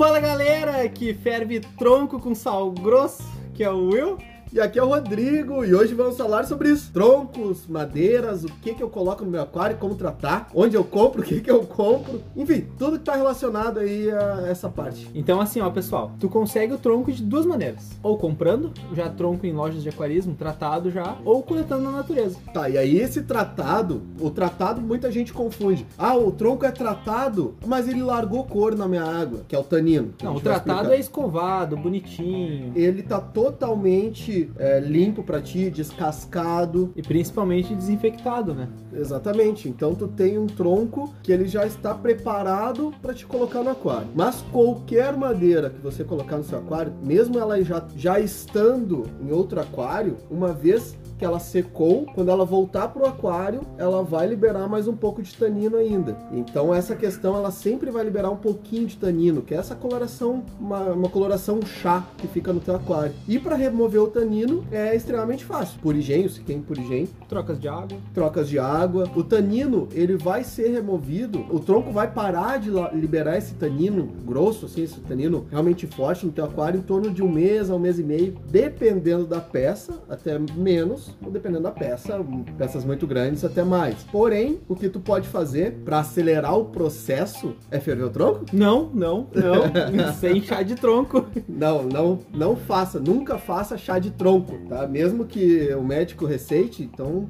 Fala galera que ferve tronco com sal grosso, que é o Will. E aqui é o Rodrigo e hoje vamos falar sobre isso. Troncos, madeiras, o que, que eu coloco no meu aquário, como tratar, onde eu compro, o que, que eu compro, enfim, tudo que está relacionado aí a essa parte. Então assim, ó pessoal, tu consegue o tronco de duas maneiras. Ou comprando, já tronco em lojas de aquarismo, tratado já, ou coletando na natureza. Tá, e aí esse tratado, o tratado muita gente confunde. Ah, o tronco é tratado, mas ele largou cor na minha água, que é o tanino. Não, o tratado é escovado, bonitinho. Ele tá totalmente é, limpo para ti, descascado. E principalmente desinfectado, né? Exatamente. Então tu tem um tronco que ele já está preparado para te colocar no aquário. Mas qualquer madeira que você colocar no seu aquário, mesmo ela já, já estando em outro aquário, uma vez que ela secou, quando ela voltar para o aquário, ela vai liberar mais um pouco de tanino ainda. Então essa questão ela sempre vai liberar um pouquinho de tanino, que é essa coloração, uma, uma coloração chá que fica no teu aquário. E para remover o tanino é extremamente fácil. Purigênio, se tem purigênio. Trocas de água. Trocas de água. O tanino, ele vai ser removido, o tronco vai parar de liberar esse tanino grosso, assim, esse tanino realmente forte no teu aquário em torno de um mês a um mês e meio, dependendo da peça, até menos ou dependendo da peça, peças muito grandes até mais. Porém, o que tu pode fazer para acelerar o processo é ferver o tronco? Não, não, não. Sem chá de tronco. Não, não, não faça, nunca faça chá de tronco, tá? Mesmo que o médico receite, então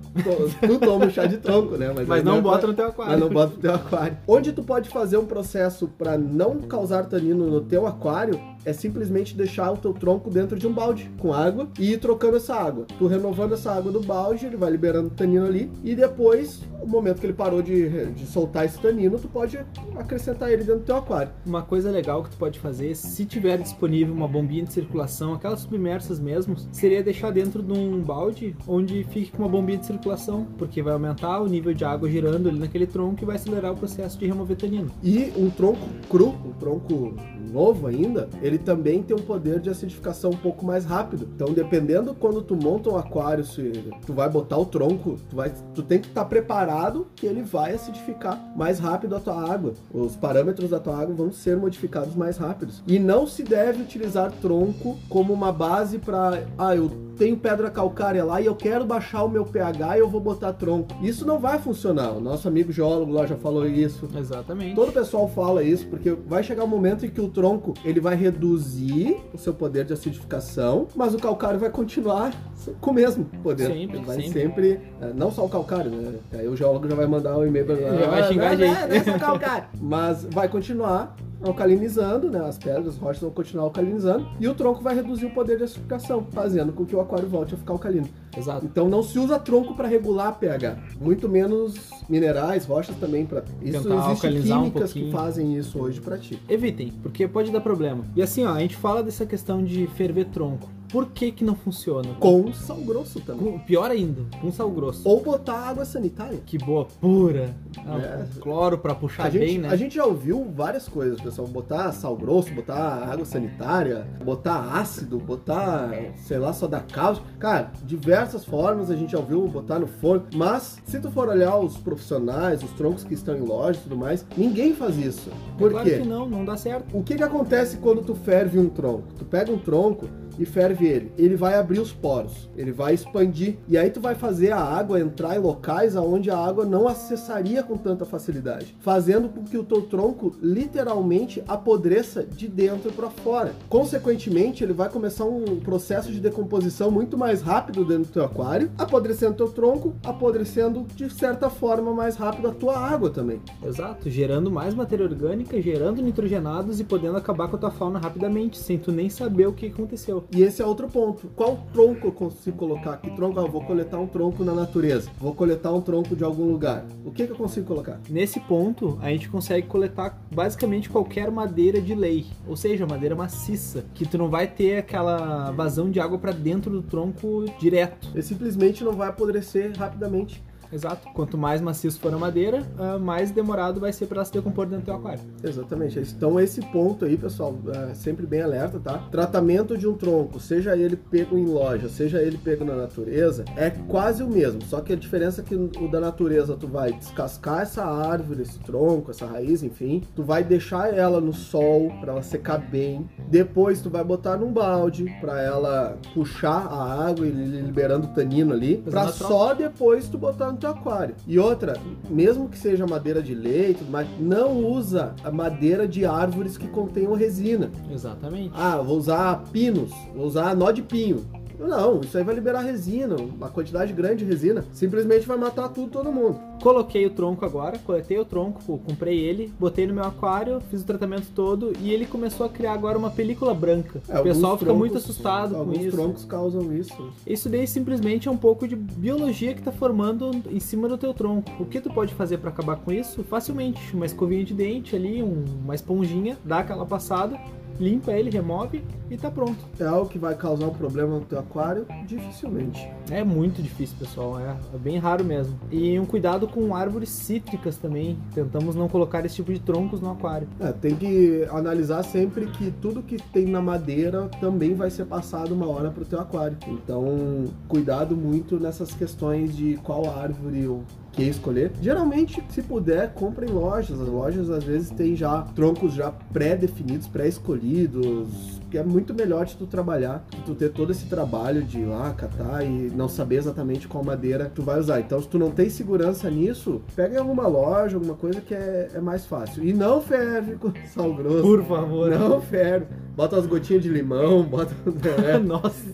tu toma chá de tronco, né? Mas, mas não é bota no teu aquário. Mas não bota no teu aquário. Onde tu pode fazer um processo para não causar tanino no teu aquário é simplesmente deixar o teu tronco dentro de um balde com água e ir trocando essa água. Tu renovando essa água do balde, ele vai liberando tanino ali e depois, no momento que ele parou de, de soltar esse tanino, tu pode acrescentar ele dentro do teu aquário. Uma coisa legal que tu pode fazer, se tiver disponível uma bombinha de circulação, aquelas submersas mesmo, seria deixar dentro de um balde onde fique com uma bombinha de circulação, porque vai aumentar o nível de água girando ali naquele tronco e vai acelerar o processo de remover tanino. E um tronco cru, um tronco novo ainda, ele também tem um poder de acidificação um pouco mais rápido. Então, dependendo quando tu monta um aquário, se tu vai botar o tronco, tu, vai, tu tem que estar tá preparado que ele vai acidificar mais rápido a tua água. Os parâmetros da tua água vão ser modificados mais rápidos. E não se deve utilizar tronco como uma base para, ah, eu tenho pedra calcária lá e eu quero baixar o meu pH e eu vou botar tronco. Isso não vai funcionar. O nosso amigo geólogo lá já falou isso. Exatamente. Todo o pessoal fala isso porque vai chegar um momento em que o tronco ele vai reduzir o seu poder de acidificação, mas o calcário vai continuar com o mesmo poder. Sempre, ele vai sempre. sempre é, não só o calcário, né? Aí o geólogo já vai mandar um e-mail pra Já vai xingar a ah, gente. Não, não é só calcário. mas vai continuar alcalinizando, né? As pedras, as rochas vão continuar alcalinizando e o tronco vai reduzir o poder de acidificação, fazendo com que o aquário volte a ficar alcalino. Exato. Então não se usa tronco para regular pH, muito menos minerais, rochas também para isso Tentar existe alcalizar um químicas que fazem isso hoje para ti. Evitem, porque pode dar problema. E assim, ó, a gente fala dessa questão de ferver tronco. Por que que não funciona? Com sal grosso também. Com- Pior ainda, com sal grosso. Ou botar água sanitária. Que boa, pura. Ah, É. Cloro pra puxar A gente, bem, né? a gente já ouviu várias coisas, pessoal. Botar sal grosso, botar água sanitária, botar ácido, botar, sei lá, soda cáustica. Cara, diversas formas a gente já ouviu botar no forno. Mas, se tu for olhar os profissionais, os troncos que estão em loja e tudo mais, ninguém faz isso. Por claro quê? que não, não dá certo. O que, que acontece quando tu ferve um tronco? Tu pega um tronco e ferve ele. Ele vai abrir os poros, ele vai expandir. E aí tu vai fazer a água entrar em locais aonde a água não acessaria com tanta facilidade, fazendo com que o teu tronco literalmente apodreça de dentro para fora. Consequentemente, ele vai começar um processo de decomposição muito mais rápido dentro do teu aquário, apodrecendo teu tronco, apodrecendo de certa forma mais rápido a tua água também. Exato, gerando mais matéria orgânica, gerando nitrogenados e podendo acabar com a tua fauna rapidamente, sem tu nem saber o que aconteceu. E esse é outro ponto. Qual tronco eu consigo colocar? Que tronco? Ah, eu vou coletar um tronco na natureza. Vou coletar um tronco de algum lugar. O que, que eu consigo colocar? Nesse ponto, a gente consegue coletar basicamente qualquer madeira de lei, ou seja, madeira maciça, que tu não vai ter aquela vazão de água para dentro do tronco direto. Ele simplesmente não vai apodrecer rapidamente. Exato. Quanto mais maciço for a madeira, ah, mais demorado vai ser para ela se decompor dentro do teu aquário. Exatamente. Então esse ponto aí, pessoal, é sempre bem alerta, tá? Tratamento de um tronco, seja ele pego em loja, seja ele pego na natureza, é quase o mesmo. Só que a diferença é que o da natureza tu vai descascar essa árvore, esse tronco, essa raiz, enfim, tu vai deixar ela no sol para ela secar bem. Depois tu vai botar num balde para ela puxar a água e liberando o tanino ali, para só depois tu botar no teu aquário. E outra, mesmo que seja madeira de leite, mas não usa a madeira de árvores que contenham resina. Exatamente. Ah, vou usar pinos, vou usar nó de pinho. Não, isso aí vai liberar resina, uma quantidade grande de resina. Simplesmente vai matar tudo, todo mundo. Coloquei o tronco agora, coletei o tronco, comprei ele, botei no meu aquário, fiz o tratamento todo e ele começou a criar agora uma película branca. É, o pessoal alguns fica muito troncos- assustado com Alguns isso. troncos causam isso. Isso daí simplesmente é um pouco de biologia que tá formando em cima do teu tronco. O que tu pode fazer para acabar com isso? Facilmente, uma escovinha de dente ali, um- uma esponjinha, dá aquela passada, limpa ele, remove e tá pronto. É algo que vai causar um problema no teu aquário? Dificilmente. É muito difícil, pessoal. É, é bem raro mesmo. E um cuidado com árvores cítricas também. Tentamos não colocar esse tipo de troncos no aquário. É, tem que analisar sempre que tudo que tem na madeira também vai ser passado uma hora pro teu aquário. Então, cuidado muito nessas questões de qual árvore ou que escolher. Geralmente, se puder, compra em lojas. As lojas às vezes têm já troncos já pré-definidos, pré-escolhidos, é muito melhor de tu trabalhar, de tu ter todo esse trabalho de ir lá catar e não saber exatamente qual madeira tu vai usar. Então, se tu não tem segurança nisso, pega em alguma loja, alguma coisa que é, é mais fácil. E não ferve com sal grosso. Por favor. Não ferve. Bota umas gotinhas de limão, bota. é, Nossa.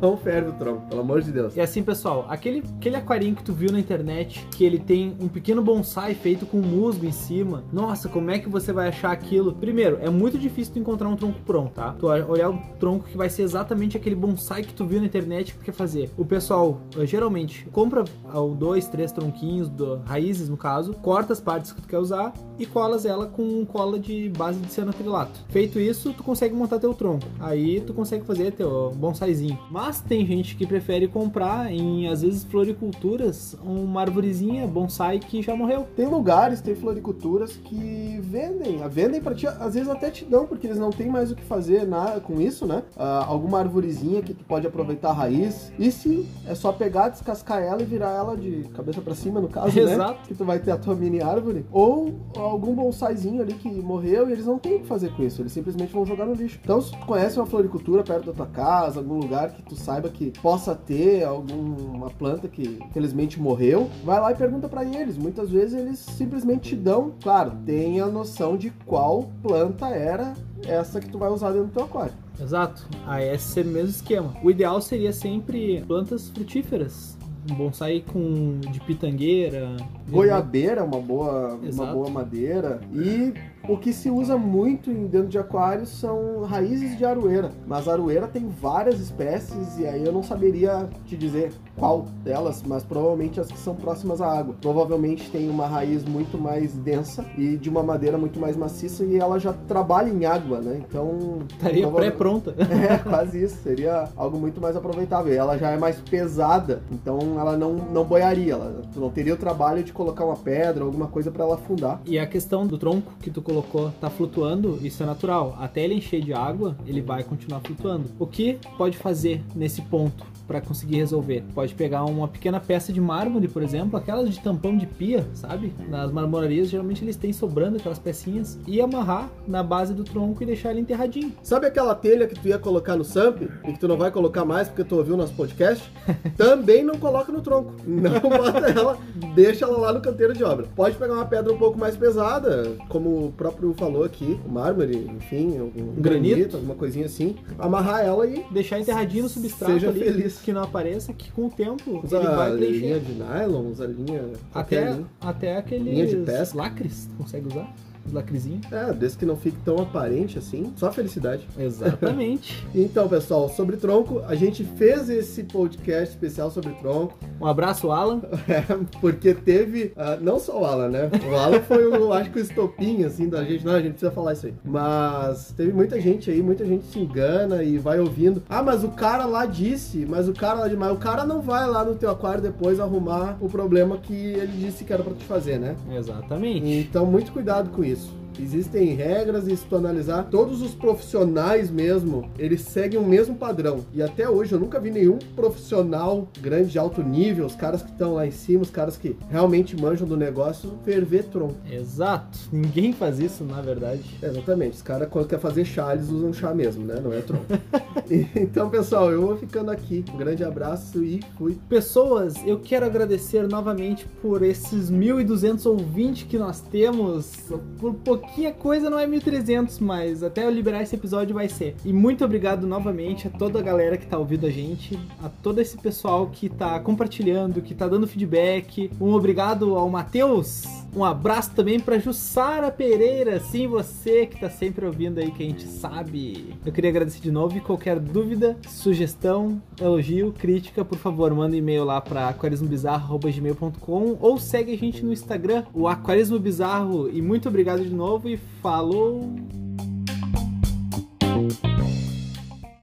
não ferve o tronco, pelo amor de Deus. E assim, pessoal, aquele, aquele aquarinho que tu viu na internet, que ele tem um pequeno bonsai feito com musgo em cima. Nossa, como é que você vai achar aquilo? Primeiro, é muito difícil tu encontrar um tronco pronto, tá? Tu olhar um tronco que vai ser exatamente aquele bonsai que tu viu na internet que tu quer fazer. O pessoal, eh, geralmente, compra ah, dois, três tronquinhos, do, raízes no caso, corta as partes que tu quer usar e colas ela com cola de base de cianocrilato. Feito isso, tu consegue montar teu tronco. Aí tu consegue fazer teu bonsaizinho. Mas tem gente que prefere comprar em, às vezes, floriculturas, uma arvorezinha bonsai que já morreu. Tem lugares, tem floriculturas que vendem, ah, vendem pra ti, às vezes até te dão, porque eles não têm mais o que fazer na, com isso, né? Ah, alguma arvorezinha que tu pode aproveitar a raiz. E sim, é só pegar, descascar ela e virar ela de cabeça pra cima, no caso, né? Exato. Que tu vai ter a tua mini árvore. Ou algum bonsaizinho ali que morreu e eles não têm o que fazer com isso, eles simplesmente vão jogar no lixo. Então, se tu conhece uma floricultura perto da tua casa, algum lugar que tu saiba que possa ter alguma planta que infelizmente morreu, vai lá e pergunta pra eles. Muitas vezes eles simplesmente te dão, claro, tem a noção de qual planta era essa que tu vai usar dentro do teu aquário. Exato. Aí esse seria o mesmo esquema. O ideal seria sempre plantas frutíferas. Um bonsai com de pitangueira. Goiabeira é uma boa, uma boa madeira. E o que se usa muito dentro de aquários são raízes de aroeira. Mas a aroeira tem várias espécies e aí eu não saberia te dizer qual delas, mas provavelmente as que são próximas à água. Provavelmente tem uma raiz muito mais densa e de uma madeira muito mais maciça e ela já trabalha em água, né? Então. Estaria pré-pronta. é, quase isso. Seria algo muito mais aproveitável. E ela já é mais pesada, então ela não, não boiaria. Ela, tu não teria o trabalho de colocar uma pedra, alguma coisa pra ela afundar. E a questão do tronco que tu colocou tá flutuando, isso é natural. Até ele encher de água, ele vai continuar flutuando. O que pode fazer nesse ponto para conseguir resolver? Pode pegar uma pequena peça de mármore, por exemplo, aquelas de tampão de pia, sabe? Nas marmorarias, geralmente eles têm sobrando aquelas pecinhas e amarrar na base do tronco e deixar ele enterradinho. Sabe aquela telha que tu ia colocar no SAMP e que tu não vai colocar mais porque tu ouviu nosso podcast? Também não coloca no tronco. Não bota ela, deixa ela lá no canteiro de obra. Pode pegar uma pedra um pouco mais pesada, como o próprio falou aqui, mármore, enfim, algum Granito. granito, alguma coisinha assim. Amarrar ela e Deixar enterradinho no substrato Seja ali, feliz. Que não apareça, que com o tempo usa ele vai linha preencher. de nylon, usa linha. Até, linha. até aqueles Linha de pesca. lacres, consegue usar? Lacrezinho. É, desde que não fique tão aparente assim, só felicidade. Exatamente. Então, pessoal, sobre tronco, a gente fez esse podcast especial sobre tronco, um abraço, Alan. É, porque teve, uh, não só o Alan, né? O Alan foi, o, acho que o estopim, assim, da gente. Não, a gente precisa falar isso aí. Mas teve muita gente aí, muita gente se engana e vai ouvindo. Ah, mas o cara lá disse, mas o cara lá de mas o cara não vai lá no teu aquário depois arrumar o problema que ele disse que era pra te fazer, né? Exatamente. Então, muito cuidado com isso. Existem regras e se tu analisar, todos os profissionais mesmo, eles seguem o mesmo padrão. E até hoje eu nunca vi nenhum profissional grande de alto nível, os caras que estão lá em cima, os caras que realmente manjam do negócio, ferver tronco. Exato. Ninguém faz isso, na verdade. Exatamente. Os caras, quando quer fazer chá, eles usam chá mesmo, né? Não é tronco. então, pessoal, eu vou ficando aqui. Um grande abraço e fui. Pessoas, eu quero agradecer novamente por esses 1.200 ouvintes que nós temos. Por pouquinho pouquinha coisa não é 1300, mas até eu liberar esse episódio vai ser. E muito obrigado novamente a toda a galera que tá ouvindo a gente, a todo esse pessoal que tá compartilhando, que tá dando feedback. Um obrigado ao Matheus. Um abraço também para Jussara Pereira, sim, você que tá sempre ouvindo aí, que a gente sabe. Eu queria agradecer de novo e qualquer dúvida, sugestão, elogio, crítica, por favor, manda um e-mail lá para aquarismobizarro.gmail.com ou segue a gente no Instagram, o Aquarismo Bizarro. E muito obrigado de novo e falou!